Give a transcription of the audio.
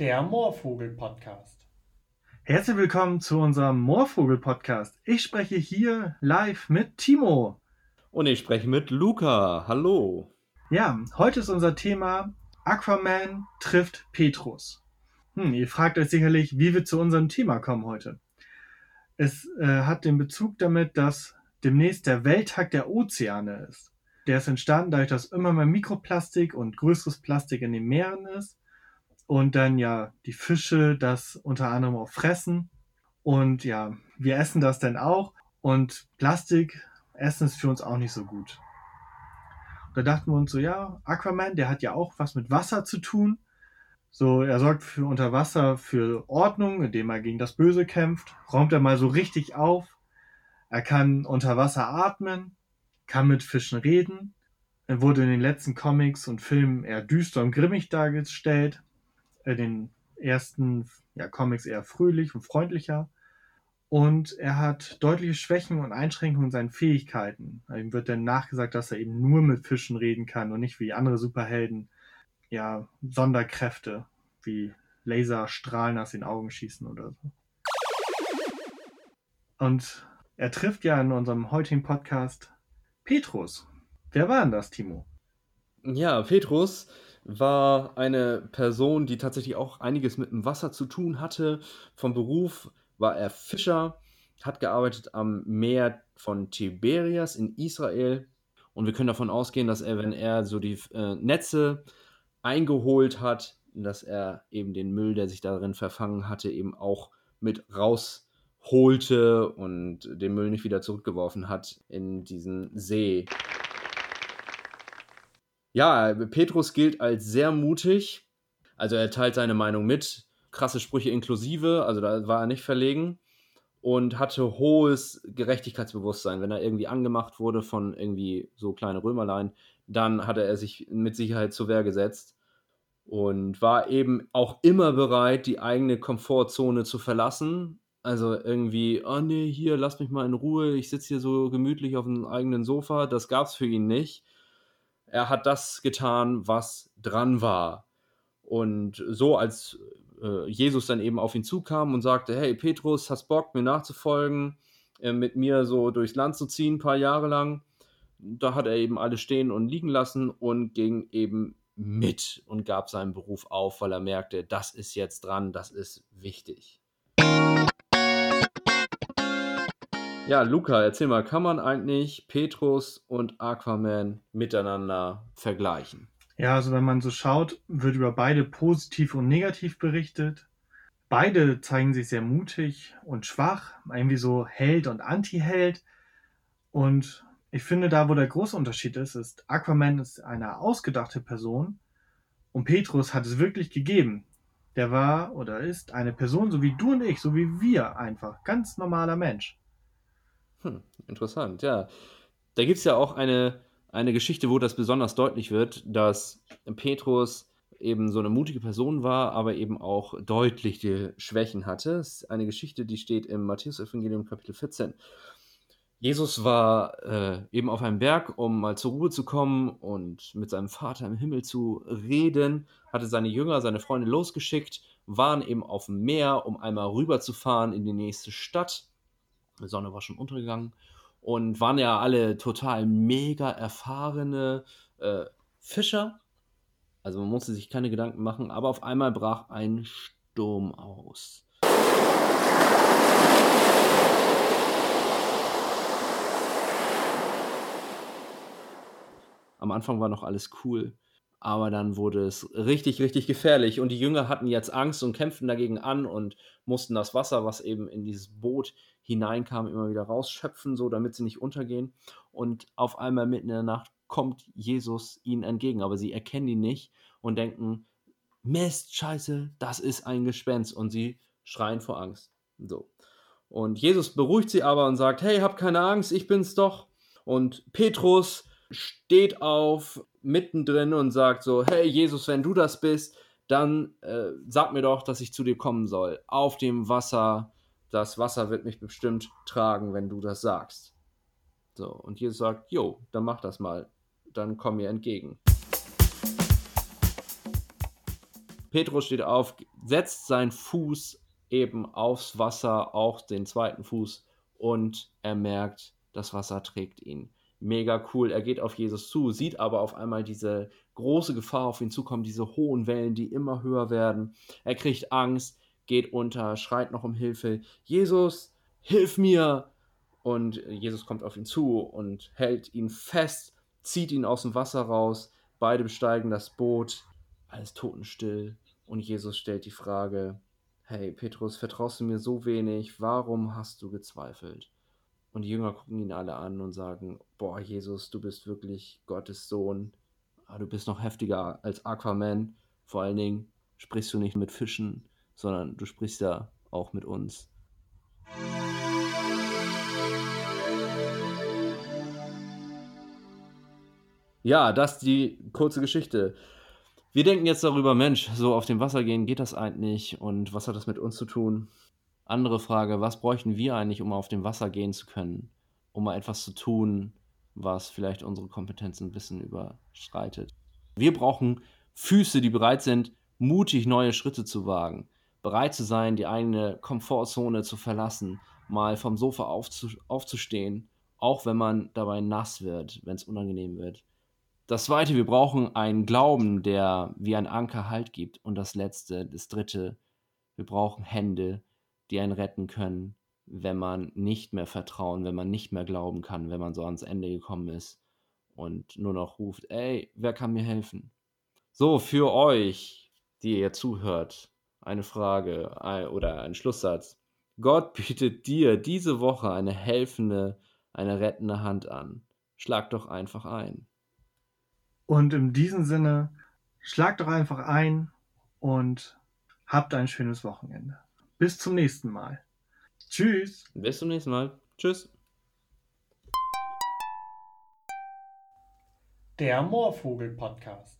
der Moorvogel-Podcast. Herzlich willkommen zu unserem Moorvogel-Podcast. Ich spreche hier live mit Timo. Und ich spreche mit Luca. Hallo. Ja, heute ist unser Thema Aquaman trifft Petrus. Hm, ihr fragt euch sicherlich, wie wir zu unserem Thema kommen heute. Es äh, hat den Bezug damit, dass demnächst der Welttag der Ozeane ist. Der ist entstanden dadurch, dass immer mehr Mikroplastik und größeres Plastik in den Meeren ist und dann ja die Fische das unter anderem auch fressen und ja, wir essen das dann auch und Plastik essen ist für uns auch nicht so gut. Da dachten wir uns so, ja, Aquaman, der hat ja auch was mit Wasser zu tun. So, er sorgt für unter Wasser für Ordnung, indem er gegen das Böse kämpft, räumt er mal so richtig auf. Er kann unter Wasser atmen, kann mit Fischen reden. Er wurde in den letzten Comics und Filmen eher düster und grimmig dargestellt. In den ersten ja, Comics eher fröhlich und freundlicher. Und er hat deutliche Schwächen und Einschränkungen in seinen Fähigkeiten. Ihm wird dann nachgesagt, dass er eben nur mit Fischen reden kann und nicht wie andere Superhelden ja Sonderkräfte wie Laserstrahlen aus den Augen schießen oder so. Und er trifft ja in unserem heutigen Podcast Petrus. Wer war denn das, Timo? Ja, Petrus war eine Person, die tatsächlich auch einiges mit dem Wasser zu tun hatte. Vom Beruf war er Fischer, hat gearbeitet am Meer von Tiberias in Israel. Und wir können davon ausgehen, dass er, wenn er so die äh, Netze eingeholt hat, dass er eben den Müll, der sich darin verfangen hatte, eben auch mit rausholte und den Müll nicht wieder zurückgeworfen hat in diesen See. Ja, Petrus gilt als sehr mutig. Also er teilt seine Meinung mit, krasse Sprüche inklusive, also da war er nicht verlegen und hatte hohes Gerechtigkeitsbewusstsein. Wenn er irgendwie angemacht wurde von irgendwie so kleine Römerlein, dann hatte er sich mit Sicherheit zur Wehr gesetzt und war eben auch immer bereit, die eigene Komfortzone zu verlassen. Also irgendwie, oh nee, hier, lass mich mal in Ruhe, ich sitze hier so gemütlich auf dem eigenen Sofa. Das gab es für ihn nicht. Er hat das getan, was dran war. Und so als äh, Jesus dann eben auf ihn zukam und sagte, hey Petrus, hast Bock, mir nachzufolgen, äh, mit mir so durchs Land zu ziehen, ein paar Jahre lang. Da hat er eben alles stehen und liegen lassen und ging eben mit und gab seinen Beruf auf, weil er merkte, das ist jetzt dran, das ist wichtig. Ja, Luca, erzähl mal, kann man eigentlich Petrus und Aquaman miteinander vergleichen? Ja, also wenn man so schaut, wird über beide positiv und negativ berichtet. Beide zeigen sich sehr mutig und schwach, irgendwie so Held und Anti-Held. Und ich finde, da wo der große Unterschied ist, ist, Aquaman ist eine ausgedachte Person und Petrus hat es wirklich gegeben. Der war oder ist eine Person, so wie du und ich, so wie wir einfach. Ganz normaler Mensch. Hm, interessant, ja. Da gibt es ja auch eine eine Geschichte, wo das besonders deutlich wird, dass Petrus eben so eine mutige Person war, aber eben auch deutliche Schwächen hatte. Das ist eine Geschichte, die steht im Matthäus-Evangelium Kapitel 14. Jesus war äh, eben auf einem Berg, um mal zur Ruhe zu kommen und mit seinem Vater im Himmel zu reden, hatte seine Jünger, seine Freunde losgeschickt, waren eben auf dem Meer, um einmal rüberzufahren in die nächste Stadt. Die Sonne war schon untergegangen und waren ja alle total mega erfahrene äh, Fischer. Also man musste sich keine Gedanken machen, aber auf einmal brach ein Sturm aus. Am Anfang war noch alles cool, aber dann wurde es richtig, richtig gefährlich und die Jünger hatten jetzt Angst und kämpften dagegen an und mussten das Wasser, was eben in dieses Boot hineinkam, immer wieder rausschöpfen, so damit sie nicht untergehen. Und auf einmal mitten in der Nacht kommt Jesus ihnen entgegen, aber sie erkennen ihn nicht und denken, Mist, Scheiße, das ist ein Gespenst. Und sie schreien vor Angst. So. Und Jesus beruhigt sie aber und sagt, hey, hab keine Angst, ich bin's doch. Und Petrus steht auf mittendrin und sagt so, hey Jesus, wenn du das bist, dann äh, sag mir doch, dass ich zu dir kommen soll. Auf dem Wasser das Wasser wird mich bestimmt tragen, wenn du das sagst. So, und Jesus sagt, jo, dann mach das mal, dann komm mir entgegen. Petrus steht auf, setzt seinen Fuß eben aufs Wasser, auch den zweiten Fuß, und er merkt, das Wasser trägt ihn. Mega cool. Er geht auf Jesus zu, sieht aber auf einmal diese große Gefahr auf ihn zukommen, diese hohen Wellen, die immer höher werden. Er kriegt Angst, geht unter, schreit noch um Hilfe. Jesus, hilf mir! Und Jesus kommt auf ihn zu und hält ihn fest, zieht ihn aus dem Wasser raus. Beide besteigen das Boot. Alles totenstill. Und Jesus stellt die Frage: Hey, Petrus, vertraust du mir so wenig? Warum hast du gezweifelt? Und die Jünger gucken ihn alle an und sagen: Boah, Jesus, du bist wirklich Gottes Sohn. Aber du bist noch heftiger als Aquaman. Vor allen Dingen sprichst du nicht mit Fischen, sondern du sprichst ja auch mit uns. Ja, das ist die kurze Geschichte. Wir denken jetzt darüber, Mensch, so auf dem Wasser gehen geht das eigentlich und was hat das mit uns zu tun? Andere Frage, was bräuchten wir eigentlich, um auf dem Wasser gehen zu können? Um mal etwas zu tun, was vielleicht unsere Kompetenzen ein bisschen überschreitet. Wir brauchen Füße, die bereit sind, mutig neue Schritte zu wagen, bereit zu sein, die eigene Komfortzone zu verlassen, mal vom Sofa aufzustehen, auch wenn man dabei nass wird, wenn es unangenehm wird das zweite, wir brauchen einen Glauben, der wie ein Anker Halt gibt. Und das letzte, das dritte, wir brauchen Hände, die einen retten können, wenn man nicht mehr vertrauen, wenn man nicht mehr glauben kann, wenn man so ans Ende gekommen ist und nur noch ruft, ey, wer kann mir helfen? So, für euch, die ihr zuhört, eine Frage oder ein Schlusssatz. Gott bietet dir diese Woche eine helfende, eine rettende Hand an. Schlag doch einfach ein. Und in diesem Sinne, schlagt doch einfach ein und habt ein schönes Wochenende. Bis zum nächsten Mal. Tschüss. Bis zum nächsten Mal. Tschüss. Der Moorvogel Podcast.